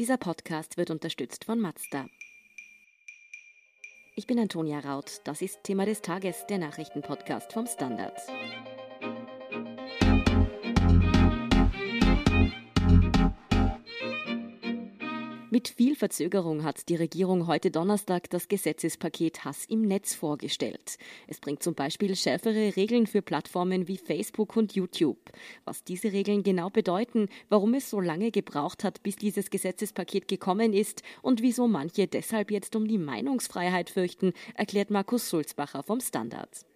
Dieser Podcast wird unterstützt von Mazda. Ich bin Antonia Raut. Das ist Thema des Tages, der Nachrichtenpodcast vom Standard. Mit viel Verzögerung hat die Regierung heute Donnerstag das Gesetzespaket Hass im Netz vorgestellt. Es bringt zum Beispiel schärfere Regeln für Plattformen wie Facebook und YouTube. Was diese Regeln genau bedeuten, warum es so lange gebraucht hat, bis dieses Gesetzespaket gekommen ist und wieso manche deshalb jetzt um die Meinungsfreiheit fürchten, erklärt Markus Sulzbacher vom Standard.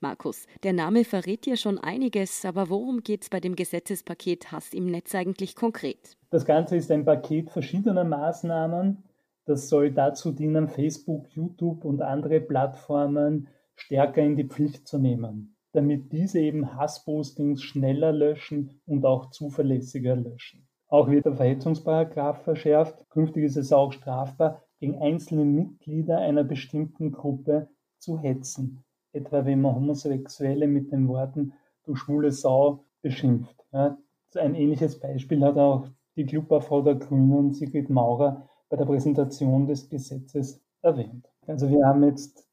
Markus, der Name verrät dir schon einiges, aber worum geht es bei dem Gesetzespaket Hass im Netz eigentlich konkret? Das Ganze ist ein Paket verschiedener Maßnahmen. Das soll dazu dienen, Facebook, YouTube und andere Plattformen stärker in die Pflicht zu nehmen, damit diese eben Hasspostings schneller löschen und auch zuverlässiger löschen. Auch wird der Verhetzungsparagraf verschärft. Künftig ist es auch strafbar, gegen einzelne Mitglieder einer bestimmten Gruppe zu hetzen etwa wenn man Homosexuelle mit den Worten du schwule Sau beschimpft. Ja, ein ähnliches Beispiel hat auch die Clubfrau der Grünen, Sigrid Maurer, bei der Präsentation des Gesetzes erwähnt. Also wir haben jetzt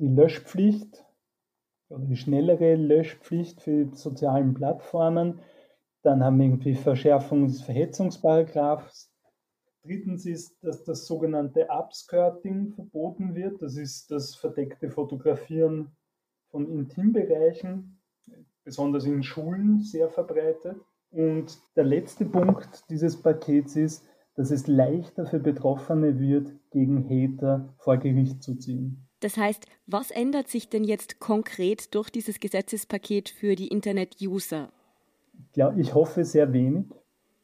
die Löschpflicht oder die schnellere Löschpflicht für die sozialen Plattformen. Dann haben wir irgendwie Verschärfung des Verhetzungsparagraphs. Drittens ist, dass das sogenannte Upskirting verboten wird. Das ist das verdeckte Fotografieren von Intimbereichen, besonders in Schulen, sehr verbreitet. Und der letzte Punkt dieses Pakets ist, dass es leichter für Betroffene wird, gegen Hater vor Gericht zu ziehen. Das heißt, was ändert sich denn jetzt konkret durch dieses Gesetzespaket für die Internet-User? Ja, ich hoffe sehr wenig.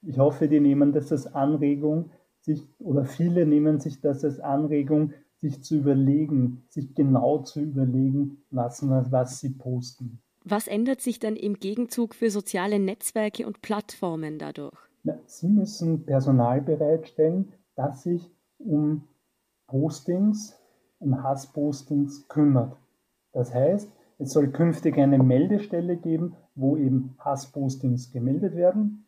Ich hoffe, die nehmen das als Anregung, sich, oder viele nehmen sich das als Anregung, sich zu überlegen, sich genau zu überlegen, was, was sie posten. Was ändert sich dann im Gegenzug für soziale Netzwerke und Plattformen dadurch? Na, sie müssen Personal bereitstellen, das sich um Postings, um Hasspostings kümmert. Das heißt, es soll künftig eine Meldestelle geben, wo eben Hasspostings gemeldet werden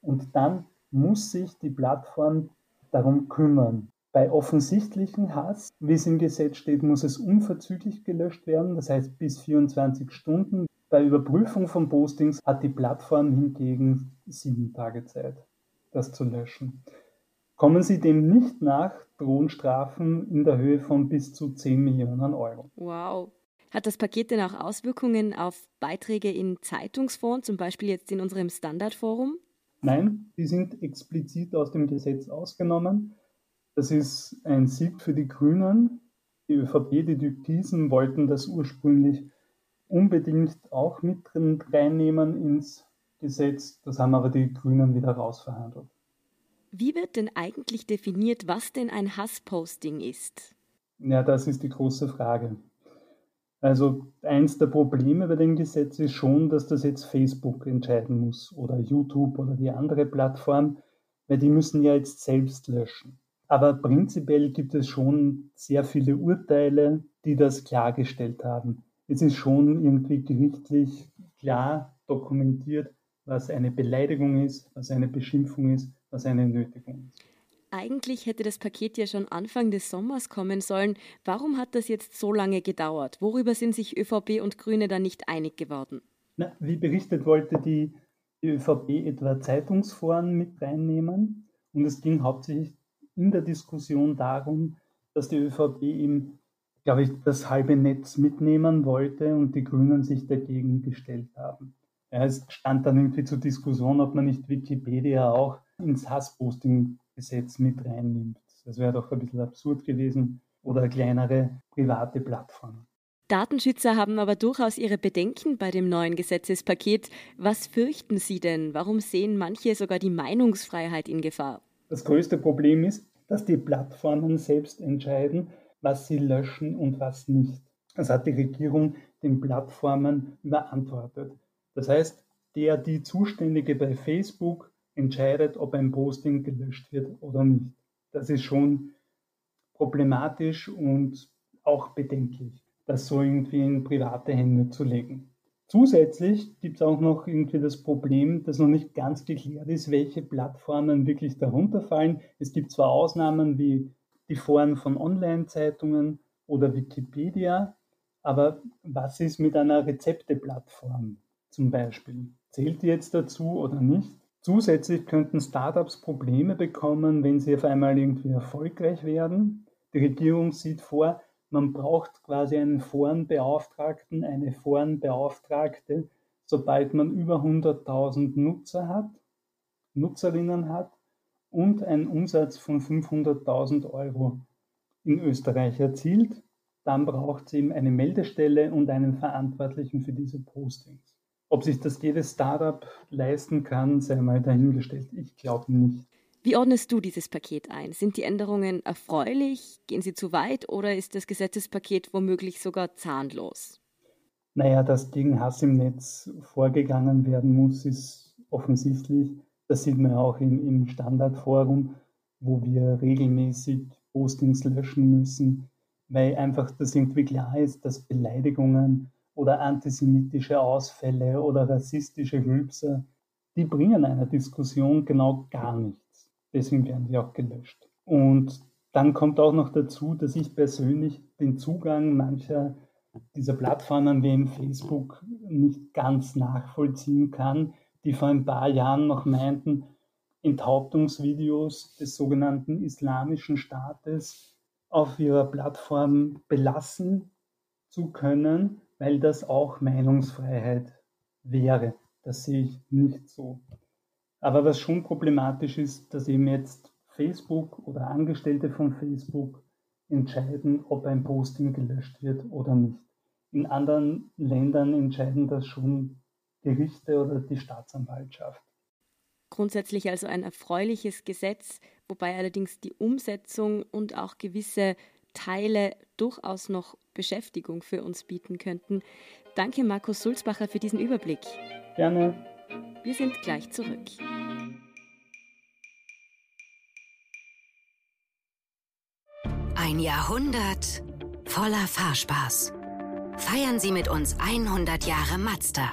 und dann muss sich die Plattform darum kümmern. Bei offensichtlichen Hass, wie es im Gesetz steht, muss es unverzüglich gelöscht werden, das heißt bis 24 Stunden. Bei Überprüfung von Postings hat die Plattform hingegen sieben Tage Zeit, das zu löschen. Kommen Sie dem nicht nach, drohen Strafen in der Höhe von bis zu 10 Millionen Euro. Wow. Hat das Paket denn auch Auswirkungen auf Beiträge in Zeitungsfonds, zum Beispiel jetzt in unserem Standardforum? Nein, die sind explizit aus dem Gesetz ausgenommen. Das ist ein Sieg für die Grünen. Die ÖVP, die Türkisen wollten das ursprünglich unbedingt auch mit drin reinnehmen ins Gesetz. Das haben aber die Grünen wieder rausverhandelt. Wie wird denn eigentlich definiert, was denn ein Hassposting ist? Ja, das ist die große Frage. Also eins der Probleme bei dem Gesetz ist schon, dass das jetzt Facebook entscheiden muss oder YouTube oder die andere Plattform, weil die müssen ja jetzt selbst löschen. Aber prinzipiell gibt es schon sehr viele Urteile, die das klargestellt haben. Es ist schon irgendwie gerichtlich klar dokumentiert, was eine Beleidigung ist, was eine Beschimpfung ist, was eine Nötigung ist. Eigentlich hätte das Paket ja schon Anfang des Sommers kommen sollen. Warum hat das jetzt so lange gedauert? Worüber sind sich ÖVP und Grüne da nicht einig geworden? Na, wie berichtet, wollte die, die ÖVP etwa Zeitungsforen mit reinnehmen. Und es ging hauptsächlich in der Diskussion darum, dass die ÖVP ihm, glaube ich, das halbe Netz mitnehmen wollte und die Grünen sich dagegen gestellt haben. Ja, es stand dann irgendwie zur Diskussion, ob man nicht Wikipedia auch ins Hassposting-Gesetz mit reinnimmt. Das wäre doch ein bisschen absurd gewesen. Oder kleinere private Plattformen. Datenschützer haben aber durchaus ihre Bedenken bei dem neuen Gesetzespaket. Was fürchten Sie denn? Warum sehen manche sogar die Meinungsfreiheit in Gefahr? Das größte Problem ist, dass die Plattformen selbst entscheiden, was sie löschen und was nicht. Das hat die Regierung den Plattformen überantwortet. Das heißt, der, die Zuständige bei Facebook entscheidet, ob ein Posting gelöscht wird oder nicht. Das ist schon problematisch und auch bedenklich, das so irgendwie in private Hände zu legen. Zusätzlich gibt es auch noch irgendwie das Problem, dass noch nicht ganz geklärt ist, welche Plattformen wirklich darunter fallen. Es gibt zwar Ausnahmen wie die Foren von Online-Zeitungen oder Wikipedia, aber was ist mit einer Rezepteplattform zum Beispiel? Zählt die jetzt dazu oder nicht? Zusätzlich könnten Startups Probleme bekommen, wenn sie auf einmal irgendwie erfolgreich werden. Die Regierung sieht vor, man braucht quasi einen Forenbeauftragten, eine Forenbeauftragte, sobald man über 100.000 Nutzer hat, Nutzerinnen hat und einen Umsatz von 500.000 Euro in Österreich erzielt. Dann braucht es eben eine Meldestelle und einen Verantwortlichen für diese Postings. Ob sich das jedes Startup leisten kann, sei mal dahingestellt. Ich glaube nicht. Wie ordnest du dieses Paket ein? Sind die Änderungen erfreulich? Gehen sie zu weit oder ist das Gesetzespaket womöglich sogar zahnlos? Naja, dass gegen Hass im Netz vorgegangen werden muss, ist offensichtlich. Das sieht man auch im, im Standardforum, wo wir regelmäßig Postings löschen müssen, weil einfach das irgendwie klar ist, dass Beleidigungen oder antisemitische Ausfälle oder rassistische Rülpser, die bringen einer Diskussion genau gar nichts. Deswegen werden die auch gelöscht. Und dann kommt auch noch dazu, dass ich persönlich den Zugang mancher dieser Plattformen wie im Facebook nicht ganz nachvollziehen kann, die vor ein paar Jahren noch meinten, Enthauptungsvideos des sogenannten Islamischen Staates auf ihrer Plattform belassen zu können, weil das auch Meinungsfreiheit wäre. Das sehe ich nicht so. Aber was schon problematisch ist, dass eben jetzt Facebook oder Angestellte von Facebook entscheiden, ob ein Posting gelöscht wird oder nicht. In anderen Ländern entscheiden das schon Gerichte oder die Staatsanwaltschaft. Grundsätzlich also ein erfreuliches Gesetz, wobei allerdings die Umsetzung und auch gewisse Teile durchaus noch Beschäftigung für uns bieten könnten. Danke, Markus Sulzbacher, für diesen Überblick. Gerne. Wir sind gleich zurück. Ein Jahrhundert voller Fahrspaß. Feiern Sie mit uns 100 Jahre Mazda.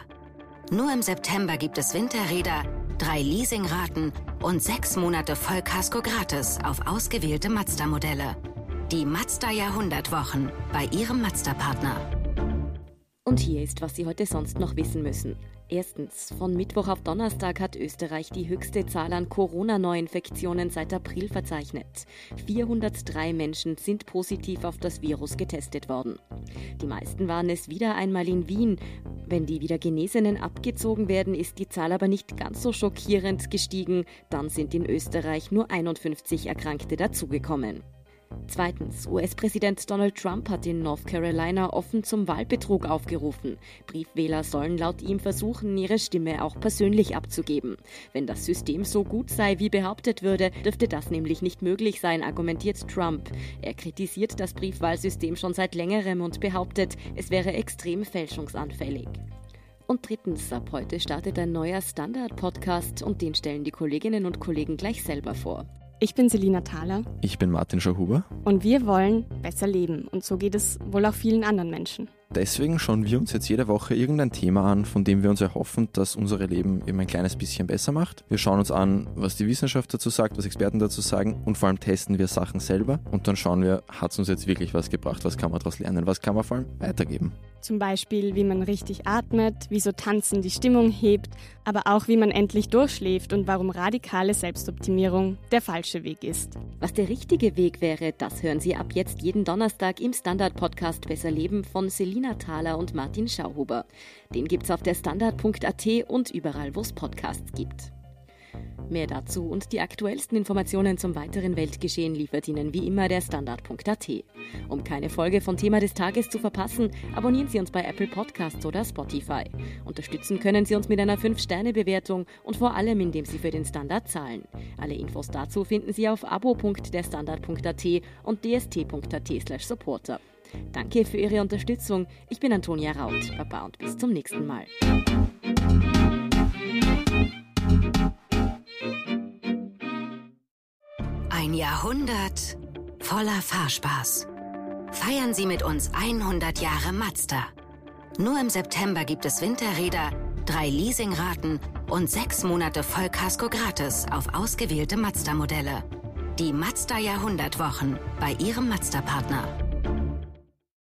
Nur im September gibt es Winterräder, drei Leasingraten und sechs Monate Vollkasko gratis auf ausgewählte Mazda-Modelle. Die Mazda Jahrhundertwochen bei Ihrem Mazda-Partner. Und hier ist, was Sie heute sonst noch wissen müssen. Erstens, von Mittwoch auf Donnerstag hat Österreich die höchste Zahl an Corona-Neuinfektionen seit April verzeichnet. 403 Menschen sind positiv auf das Virus getestet worden. Die meisten waren es wieder einmal in Wien. Wenn die wieder Genesenen abgezogen werden, ist die Zahl aber nicht ganz so schockierend gestiegen. Dann sind in Österreich nur 51 Erkrankte dazugekommen. Zweitens, US-Präsident Donald Trump hat in North Carolina offen zum Wahlbetrug aufgerufen. Briefwähler sollen laut ihm versuchen, ihre Stimme auch persönlich abzugeben. Wenn das System so gut sei, wie behauptet würde, dürfte das nämlich nicht möglich sein, argumentiert Trump. Er kritisiert das Briefwahlsystem schon seit längerem und behauptet, es wäre extrem fälschungsanfällig. Und drittens, ab heute startet ein neuer Standard-Podcast und den stellen die Kolleginnen und Kollegen gleich selber vor. Ich bin Selina Thaler. Ich bin Martin Schauhuber. Und wir wollen besser leben. Und so geht es wohl auch vielen anderen Menschen. Deswegen schauen wir uns jetzt jede Woche irgendein Thema an, von dem wir uns erhoffen, dass unsere Leben eben ein kleines bisschen besser macht. Wir schauen uns an, was die Wissenschaft dazu sagt, was Experten dazu sagen und vor allem testen wir Sachen selber und dann schauen wir, hat es uns jetzt wirklich was gebracht, was kann man daraus lernen, was kann man vor allem weitergeben. Zum Beispiel, wie man richtig atmet, wieso Tanzen die Stimmung hebt, aber auch wie man endlich durchschläft und warum radikale Selbstoptimierung der falsche Weg ist. Was der richtige Weg wäre, das hören Sie ab jetzt jeden Donnerstag im Standard-Podcast Besser Leben von Selina Thaler und Martin Schauhuber. Den gibt's auf der Standard.at und überall, wo es Podcasts gibt. Mehr dazu und die aktuellsten Informationen zum weiteren Weltgeschehen liefert Ihnen wie immer der Standard.at. Um keine Folge von Thema des Tages zu verpassen, abonnieren Sie uns bei Apple Podcasts oder Spotify. Unterstützen können Sie uns mit einer 5-Sterne-Bewertung und vor allem, indem Sie für den Standard zahlen. Alle Infos dazu finden Sie auf abo.derstandard.at und dst.at/supporter. Danke für Ihre Unterstützung. Ich bin Antonia Raut. Baba und bis zum nächsten Mal. Ein Jahrhundert voller Fahrspaß. Feiern Sie mit uns 100 Jahre Mazda. Nur im September gibt es Winterräder, drei Leasingraten und sechs Monate Vollkasko gratis auf ausgewählte Mazda-Modelle. Die Mazda Jahrhundertwochen bei Ihrem Mazda-Partner.